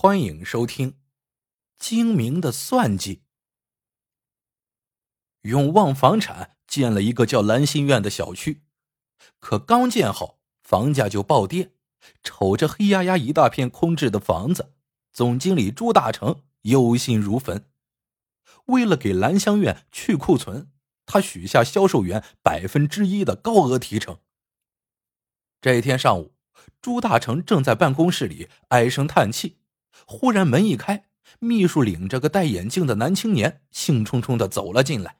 欢迎收听《精明的算计》。永旺房产建了一个叫兰心苑的小区，可刚建好，房价就暴跌。瞅着黑压压一大片空置的房子，总经理朱大成忧心如焚。为了给兰香苑去库存，他许下销售员百分之一的高额提成。这一天上午，朱大成正在办公室里唉声叹气。忽然门一开，秘书领着个戴眼镜的男青年，兴冲冲的走了进来。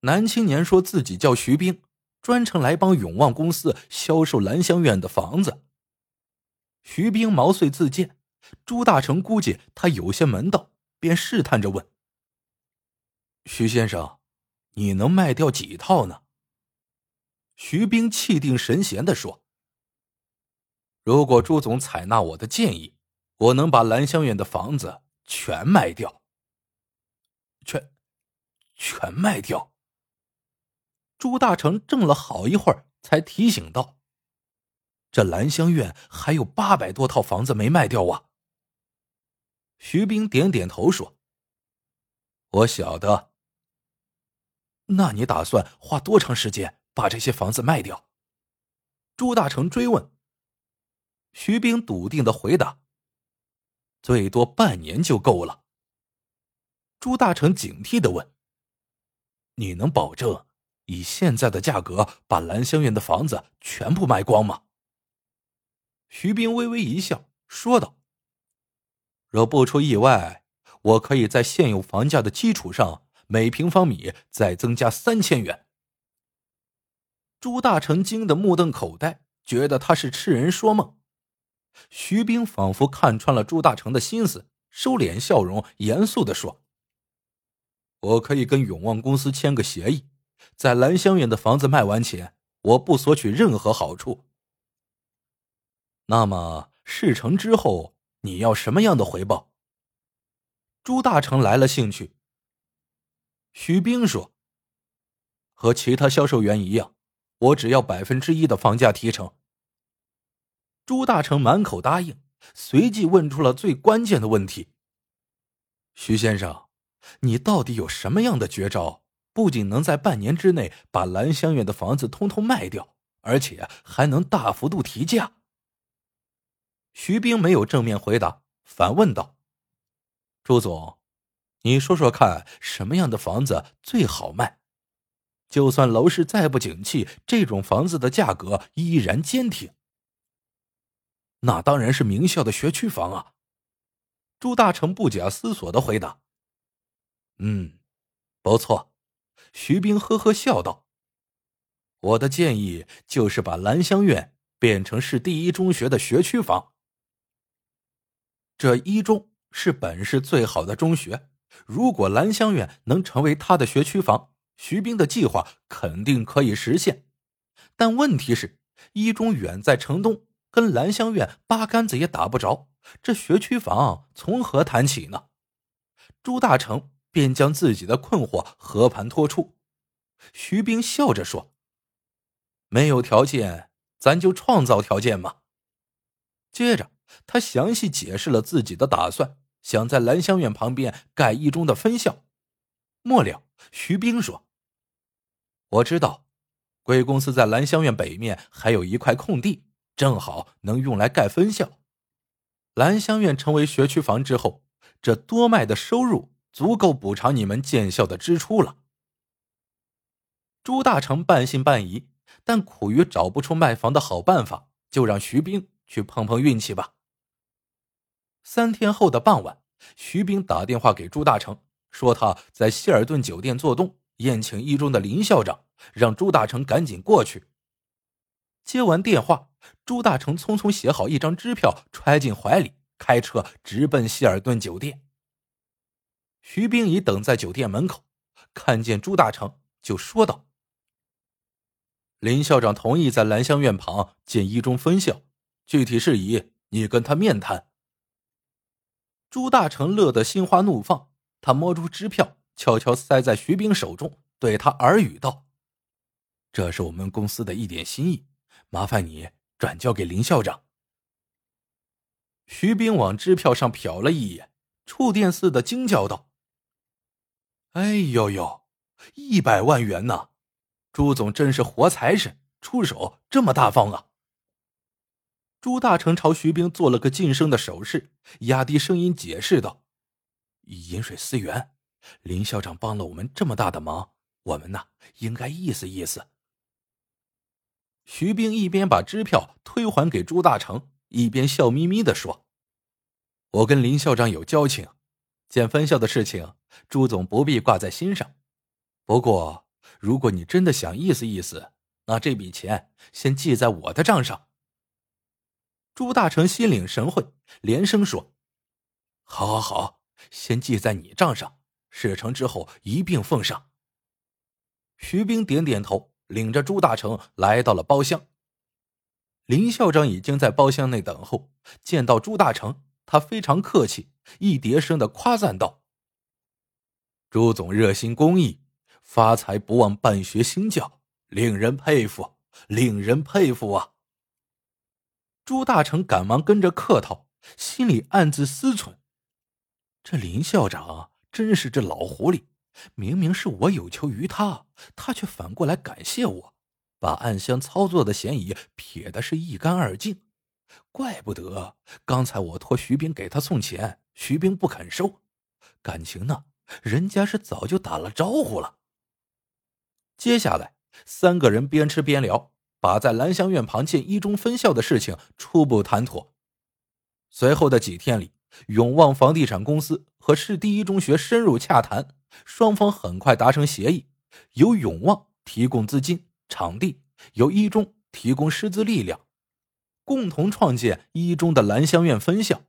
男青年说自己叫徐兵，专程来帮永旺公司销售兰香苑的房子。徐兵毛遂自荐，朱大成估计他有些门道，便试探着问：“徐先生，你能卖掉几套呢？”徐兵气定神闲的说：“如果朱总采纳我的建议。”我能把兰香苑的房子全卖掉，全全卖掉。朱大成怔了好一会儿，才提醒道：“这兰香苑还有八百多套房子没卖掉啊。”徐兵点点头说：“我晓得。那你打算花多长时间把这些房子卖掉？”朱大成追问。徐兵笃定的回答。最多半年就够了。朱大成警惕的问：“你能保证以现在的价格把兰香苑的房子全部卖光吗？”徐斌微微一笑，说道：“若不出意外，我可以在现有房价的基础上，每平方米再增加三千元。”朱大成惊得目瞪口呆，觉得他是痴人说梦。徐兵仿佛看穿了朱大成的心思，收敛笑容，严肃的说：“我可以跟永旺公司签个协议，在兰香苑的房子卖完前，我不索取任何好处。那么事成之后，你要什么样的回报？”朱大成来了兴趣。徐兵说：“和其他销售员一样，我只要百分之一的房价提成。”朱大成满口答应，随即问出了最关键的问题：“徐先生，你到底有什么样的绝招，不仅能在半年之内把兰香苑的房子通通卖掉，而且还能大幅度提价？”徐兵没有正面回答，反问道：“朱总，你说说看，什么样的房子最好卖？就算楼市再不景气，这种房子的价格依然坚挺。”那当然是名校的学区房啊！朱大成不假思索的回答：“嗯，不错。”徐兵呵呵笑道：“我的建议就是把兰香苑变成市第一中学的学区房。这一中是本市最好的中学，如果兰香苑能成为他的学区房，徐兵的计划肯定可以实现。但问题是，一中远在城东。”跟兰香苑八竿子也打不着，这学区房从何谈起呢？朱大成便将自己的困惑和盘托出。徐兵笑着说：“没有条件，咱就创造条件嘛。”接着，他详细解释了自己的打算，想在兰香苑旁边盖一中的分校。末了，徐兵说：“我知道，贵公司在兰香苑北面还有一块空地。”正好能用来盖分校。兰香苑成为学区房之后，这多卖的收入足够补偿你们建校的支出了。朱大成半信半疑，但苦于找不出卖房的好办法，就让徐兵去碰碰运气吧。三天后的傍晚，徐兵打电话给朱大成，说他在希尔顿酒店做东，宴请一中的林校长，让朱大成赶紧过去。接完电话，朱大成匆匆写好一张支票，揣进怀里，开车直奔希尔顿酒店。徐冰已等在酒店门口，看见朱大成就说道：“林校长同意在兰香苑旁建一中分校，具体事宜你跟他面谈。”朱大成乐得心花怒放，他摸出支票，悄悄塞在徐冰手中，对他耳语道：“这是我们公司的一点心意。”麻烦你转交给林校长。徐斌往支票上瞟了一眼，触电似的惊叫道：“哎呦呦，一百万元呐！朱总真是活财神，出手这么大方啊！”朱大成朝徐斌做了个噤声的手势，压低声音解释道：“饮水思源，林校长帮了我们这么大的忙，我们呐应该意思意思。”徐斌一边把支票退还给朱大成，一边笑眯眯的说：“我跟林校长有交情，建分校的事情，朱总不必挂在心上。不过，如果你真的想意思意思，那这笔钱先记在我的账上。”朱大成心领神会，连声说：“好，好，好，先记在你账上，事成之后一并奉上。”徐斌点点头。领着朱大成来到了包厢。林校长已经在包厢内等候，见到朱大成，他非常客气，一叠声的夸赞道：“朱总热心公益，发财不忘办学兴教，令人佩服，令人佩服啊！”朱大成赶忙跟着客套，心里暗自思忖：这林校长真是这老狐狸。明明是我有求于他，他却反过来感谢我，把暗箱操作的嫌疑撇的是一干二净。怪不得刚才我托徐斌给他送钱，徐斌不肯收，感情呢，人家是早就打了招呼了。接下来，三个人边吃边聊，把在兰香院旁建一中分校的事情初步谈妥。随后的几天里，永旺房地产公司和市第一中学深入洽谈。双方很快达成协议，由永旺提供资金、场地，由一中提供师资力量，共同创建一中的兰香苑分校。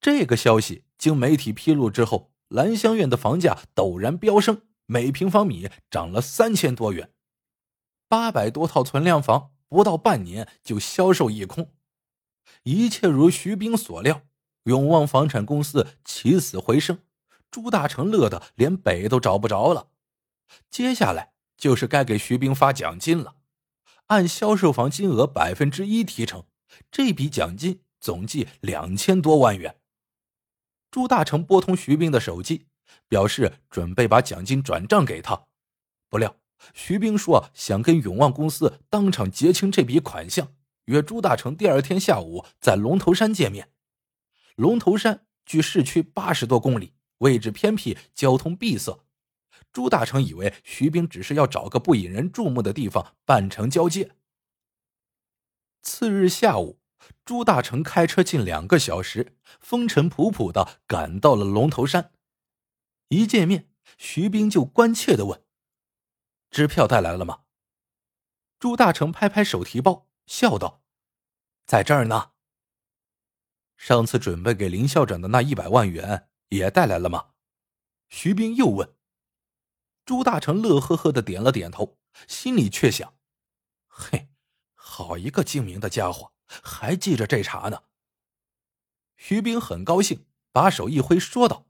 这个消息经媒体披露之后，兰香苑的房价陡然飙升，每平方米涨了三千多元，八百多套存量房不到半年就销售一空。一切如徐冰所料，永旺房产公司起死回生。朱大成乐得连北都找不着了，接下来就是该给徐冰发奖金了，按销售房金额百分之一提成，这笔奖金总计两千多万元。朱大成拨通徐冰的手机，表示准备把奖金转账给他，不料徐冰说想跟永旺公司当场结清这笔款项，约朱大成第二天下午在龙头山见面。龙头山距市区八十多公里。位置偏僻，交通闭塞。朱大成以为徐冰只是要找个不引人注目的地方办成交接。次日下午，朱大成开车近两个小时，风尘仆仆的赶到了龙头山。一见面，徐冰就关切的问：“支票带来了吗？”朱大成拍拍手提包，笑道：“在这儿呢。上次准备给林校长的那一百万元。”也带来了吗？徐斌又问。朱大成乐呵呵的点了点头，心里却想：“嘿，好一个精明的家伙，还记着这茬呢。”徐斌很高兴，把手一挥，说道：“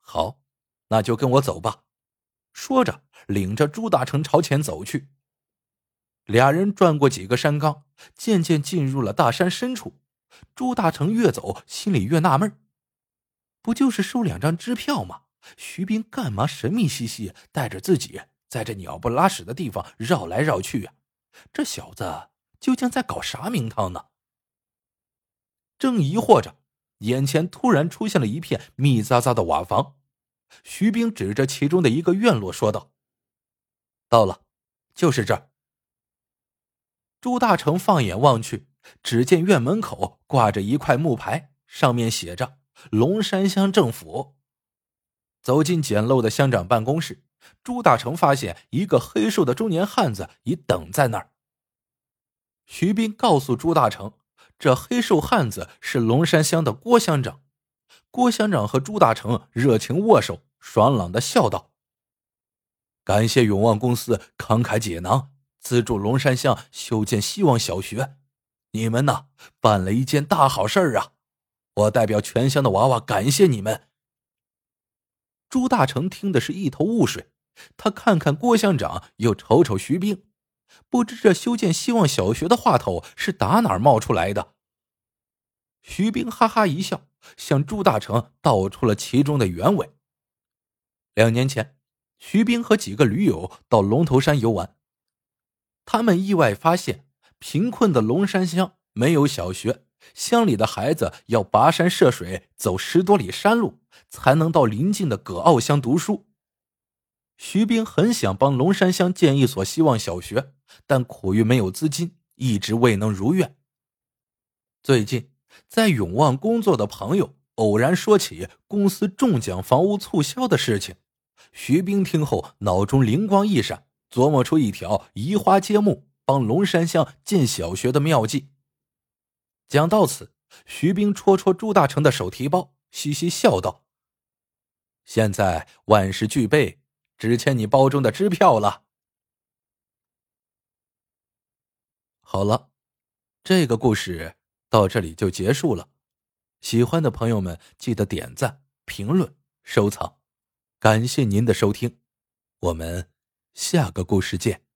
好，那就跟我走吧。”说着，领着朱大成朝前走去。俩人转过几个山岗，渐渐进入了大山深处。朱大成越走，心里越纳闷不就是收两张支票吗？徐斌干嘛神秘兮兮带着自己在这鸟不拉屎的地方绕来绕去啊？这小子究竟在搞啥名堂呢？正疑惑着，眼前突然出现了一片密匝匝的瓦房。徐斌指着其中的一个院落说道：“到了，就是这儿。”朱大成放眼望去，只见院门口挂着一块木牌，上面写着。龙山乡政府走进简陋的乡长办公室，朱大成发现一个黑瘦的中年汉子已等在那儿。徐斌告诉朱大成，这黑瘦汉子是龙山乡的郭乡长。郭乡长和朱大成热情握手，爽朗的笑道：“感谢永旺公司慷慨解囊，资助龙山乡修建希望小学，你们呐，办了一件大好事啊！”我代表全乡的娃娃感谢你们。朱大成听的是一头雾水，他看看郭乡长，又瞅瞅徐冰，不知这修建希望小学的话头是打哪儿冒出来的。徐兵哈哈一笑，向朱大成道出了其中的原委。两年前，徐兵和几个驴友到龙头山游玩，他们意外发现，贫困的龙山乡没有小学，乡里的孩子要跋山涉水，走十多里山路，才能到邻近的葛傲乡读书。徐兵很想帮龙山乡建一所希望小学，但苦于没有资金，一直未能如愿。最近，在永旺工作的朋友偶然说起公司中奖房屋促销的事情，徐兵听后脑中灵光一闪，琢磨出一条移花接木帮龙山乡建小学的妙计。讲到此，徐斌戳戳朱大成的手提包，嘻嘻笑道：“现在万事俱备。”只欠你包中的支票了。好了，这个故事到这里就结束了。喜欢的朋友们记得点赞、评论、收藏，感谢您的收听，我们下个故事见。